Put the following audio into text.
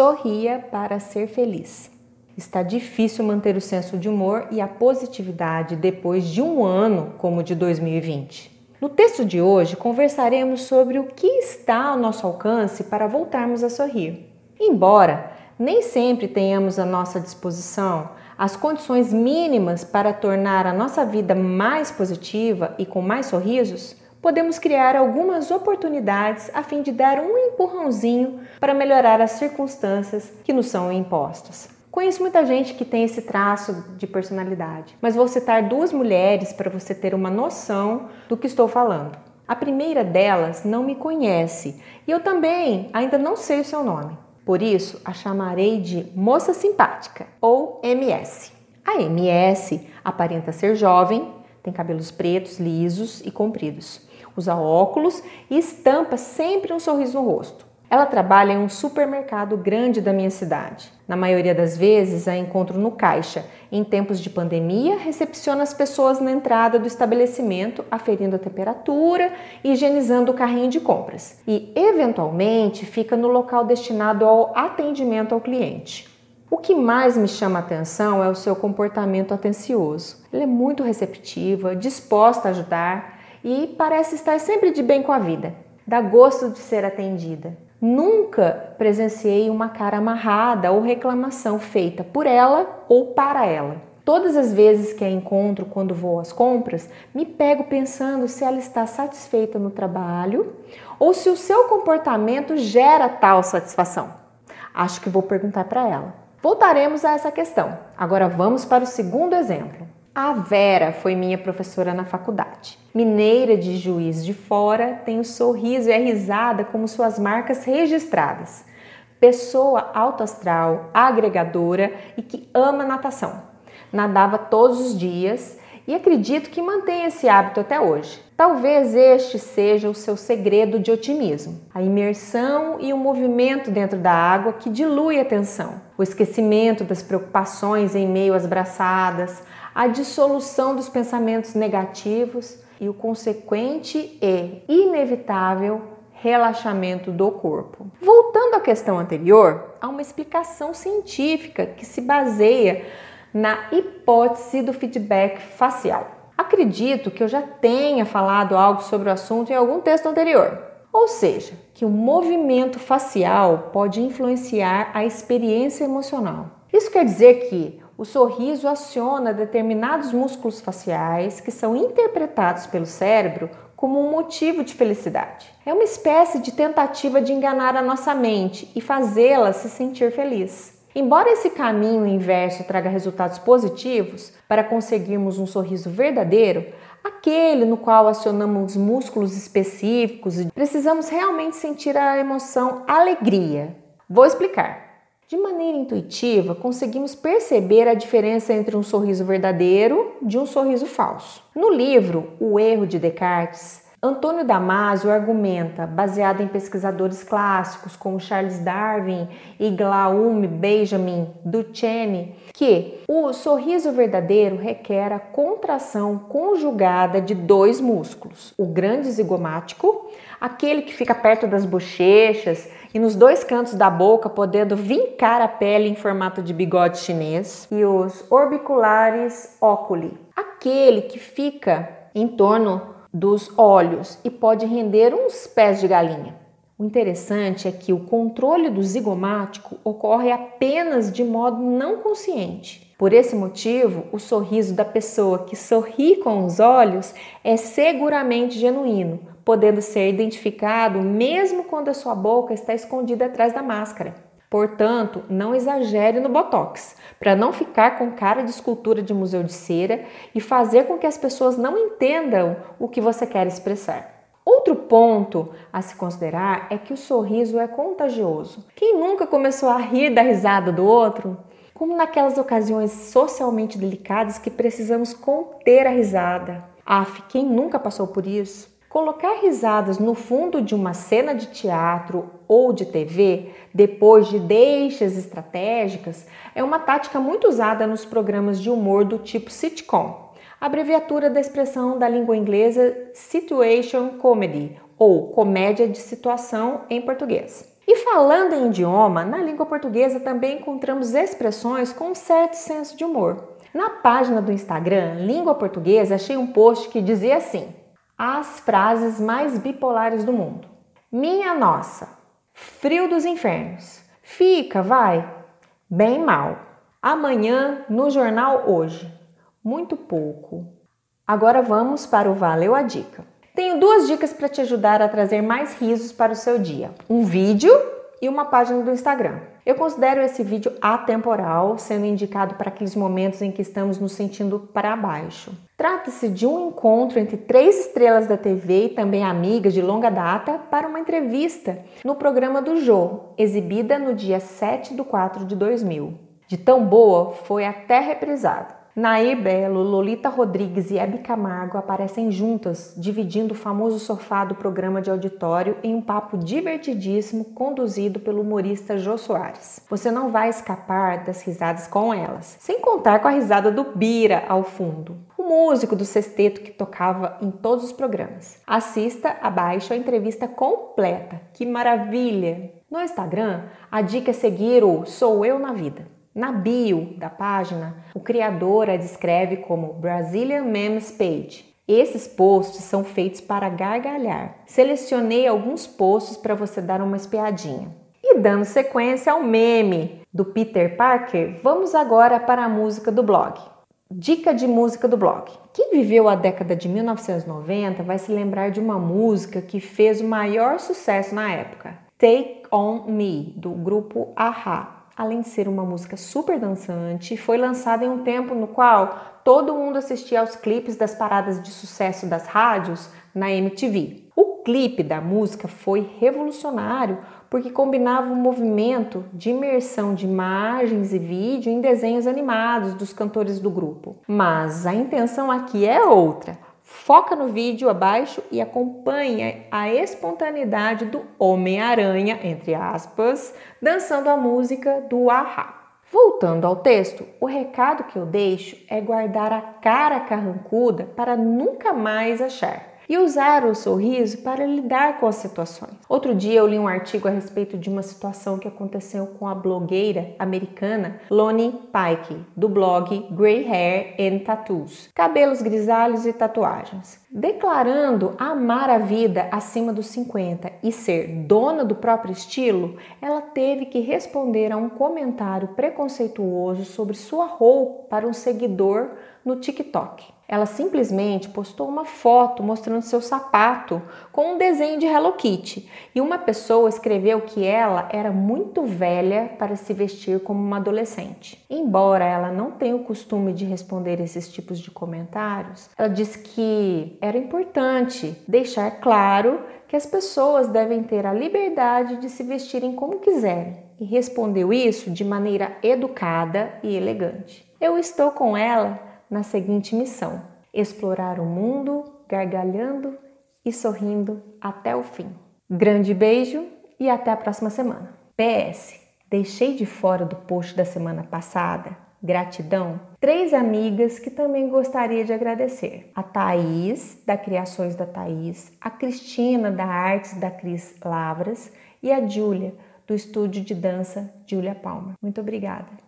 Sorria para ser feliz. Está difícil manter o senso de humor e a positividade depois de um ano como o de 2020. No texto de hoje, conversaremos sobre o que está ao nosso alcance para voltarmos a sorrir. Embora nem sempre tenhamos à nossa disposição as condições mínimas para tornar a nossa vida mais positiva e com mais sorrisos, podemos criar algumas oportunidades a fim de dar um empurrãozinho para melhorar as circunstâncias que nos são impostas. Conheço muita gente que tem esse traço de personalidade, mas vou citar duas mulheres para você ter uma noção do que estou falando. A primeira delas não me conhece e eu também ainda não sei o seu nome. Por isso, a chamarei de Moça Simpática ou MS. A MS aparenta ser jovem, tem cabelos pretos, lisos e compridos, usa óculos e estampa sempre um sorriso no rosto. Ela trabalha em um supermercado grande da minha cidade. Na maioria das vezes a encontro no caixa. Em tempos de pandemia, recepciona as pessoas na entrada do estabelecimento, aferindo a temperatura e higienizando o carrinho de compras. E, eventualmente, fica no local destinado ao atendimento ao cliente. O que mais me chama a atenção é o seu comportamento atencioso. Ela é muito receptiva, disposta a ajudar e parece estar sempre de bem com a vida. Dá gosto de ser atendida. Nunca presenciei uma cara amarrada ou reclamação feita por ela ou para ela. Todas as vezes que a encontro quando vou às compras, me pego pensando se ela está satisfeita no trabalho ou se o seu comportamento gera tal satisfação. Acho que vou perguntar para ela. Voltaremos a essa questão. Agora vamos para o segundo exemplo. A Vera foi minha professora na faculdade. Mineira de Juiz de Fora, tem o sorriso e a risada como suas marcas registradas. Pessoa alto astral, agregadora e que ama natação. Nadava todos os dias e acredito que mantém esse hábito até hoje. Talvez este seja o seu segredo de otimismo: a imersão e o movimento dentro da água que dilui a tensão, o esquecimento das preocupações em meio às braçadas, a dissolução dos pensamentos negativos e o consequente e inevitável relaxamento do corpo. Voltando à questão anterior, há uma explicação científica que se baseia na hipótese do feedback facial. Acredito que eu já tenha falado algo sobre o assunto em algum texto anterior. Ou seja, que o movimento facial pode influenciar a experiência emocional. Isso quer dizer que o sorriso aciona determinados músculos faciais que são interpretados pelo cérebro como um motivo de felicidade. É uma espécie de tentativa de enganar a nossa mente e fazê-la se sentir feliz. Embora esse caminho inverso traga resultados positivos para conseguirmos um sorriso verdadeiro, aquele no qual acionamos músculos específicos precisamos realmente sentir a emoção alegria. Vou explicar. De maneira intuitiva, conseguimos perceber a diferença entre um sorriso verdadeiro de um sorriso falso. No livro O Erro de Descartes, Antônio Damasio argumenta, baseado em pesquisadores clássicos como Charles Darwin e Glaume Benjamin Duchenne, que o sorriso verdadeiro requer a contração conjugada de dois músculos: o grande zigomático, aquele que fica perto das bochechas e nos dois cantos da boca, podendo vincar a pele em formato de bigode chinês, e os orbiculares oculi, aquele que fica em torno dos olhos e pode render uns pés de galinha. O interessante é que o controle do zigomático ocorre apenas de modo não consciente. Por esse motivo, o sorriso da pessoa que sorri com os olhos é seguramente genuíno, podendo ser identificado mesmo quando a sua boca está escondida atrás da máscara. Portanto, não exagere no botox, para não ficar com cara de escultura de museu de cera e fazer com que as pessoas não entendam o que você quer expressar. Outro ponto a se considerar é que o sorriso é contagioso. Quem nunca começou a rir da risada do outro? Como naquelas ocasiões socialmente delicadas que precisamos conter a risada. Af, quem nunca passou por isso? Colocar risadas no fundo de uma cena de teatro ou de TV, depois de deixas estratégicas, é uma tática muito usada nos programas de humor do tipo sitcom, abreviatura da expressão da língua inglesa situation comedy ou comédia de situação em português. E falando em idioma, na língua portuguesa também encontramos expressões com um certo senso de humor. Na página do Instagram Língua Portuguesa, achei um post que dizia assim: As frases mais bipolares do mundo. Minha nossa, frio dos infernos. Fica, vai. Bem mal. Amanhã no jornal hoje. Muito pouco. Agora vamos para o Valeu a Dica. Tenho duas dicas para te ajudar a trazer mais risos para o seu dia: um vídeo e uma página do Instagram. Eu considero esse vídeo atemporal, sendo indicado para aqueles momentos em que estamos nos sentindo para baixo. Trata-se de um encontro entre três estrelas da TV e também amigas de longa data para uma entrevista no programa do Jô, exibida no dia 7 de 4 de 2000. De tão boa, foi até reprisada. Nair Belo, Lolita Rodrigues e Hebe Camargo aparecem juntas, dividindo o famoso sofá do programa de auditório em um papo divertidíssimo conduzido pelo humorista Jô Soares. Você não vai escapar das risadas com elas, sem contar com a risada do Bira ao fundo, o músico do sexteto que tocava em todos os programas. Assista abaixo a entrevista completa. Que maravilha! No Instagram, a dica é seguir o Sou Eu na Vida. Na bio da página, o criador a descreve como Brazilian Memes Page. Esses posts são feitos para gargalhar. Selecionei alguns posts para você dar uma espiadinha. E dando sequência ao meme do Peter Parker, vamos agora para a música do blog. Dica de música do blog. Quem viveu a década de 1990 vai se lembrar de uma música que fez o maior sucesso na época, Take On Me, do grupo Aha além de ser uma música super dançante, foi lançada em um tempo no qual todo mundo assistia aos clipes das paradas de sucesso das rádios na MTV. O clipe da música foi revolucionário porque combinava o um movimento de imersão de imagens e vídeo em desenhos animados dos cantores do grupo. Mas a intenção aqui é outra Foca no vídeo abaixo e acompanha a espontaneidade do Homem-Aranha, entre aspas, dançando a música do Ahá. Voltando ao texto, o recado que eu deixo é guardar a cara carrancuda para nunca mais achar e usar o sorriso para lidar com as situações. Outro dia eu li um artigo a respeito de uma situação que aconteceu com a blogueira americana Lonnie Pike, do blog Grey Hair and Tattoos, cabelos grisalhos e tatuagens. Declarando amar a vida acima dos 50 e ser dona do próprio estilo, ela teve que responder a um comentário preconceituoso sobre sua roupa para um seguidor no TikTok. Ela simplesmente postou uma foto mostrando seu sapato com um desenho de Hello Kitty e uma pessoa escreveu que ela era muito velha para se vestir como uma adolescente. Embora ela não tenha o costume de responder esses tipos de comentários, ela disse que era importante deixar claro que as pessoas devem ter a liberdade de se vestirem como quiserem e respondeu isso de maneira educada e elegante. Eu estou com ela na seguinte missão: explorar o mundo gargalhando e sorrindo até o fim. Grande beijo e até a próxima semana. PS: deixei de fora do post da semana passada, gratidão, três amigas que também gostaria de agradecer: a Thaís, da Criações da Thaís, a Cristina, da Artes da Cris Lavras e a Júlia, do estúdio de dança Julia Palmer. Muito obrigada.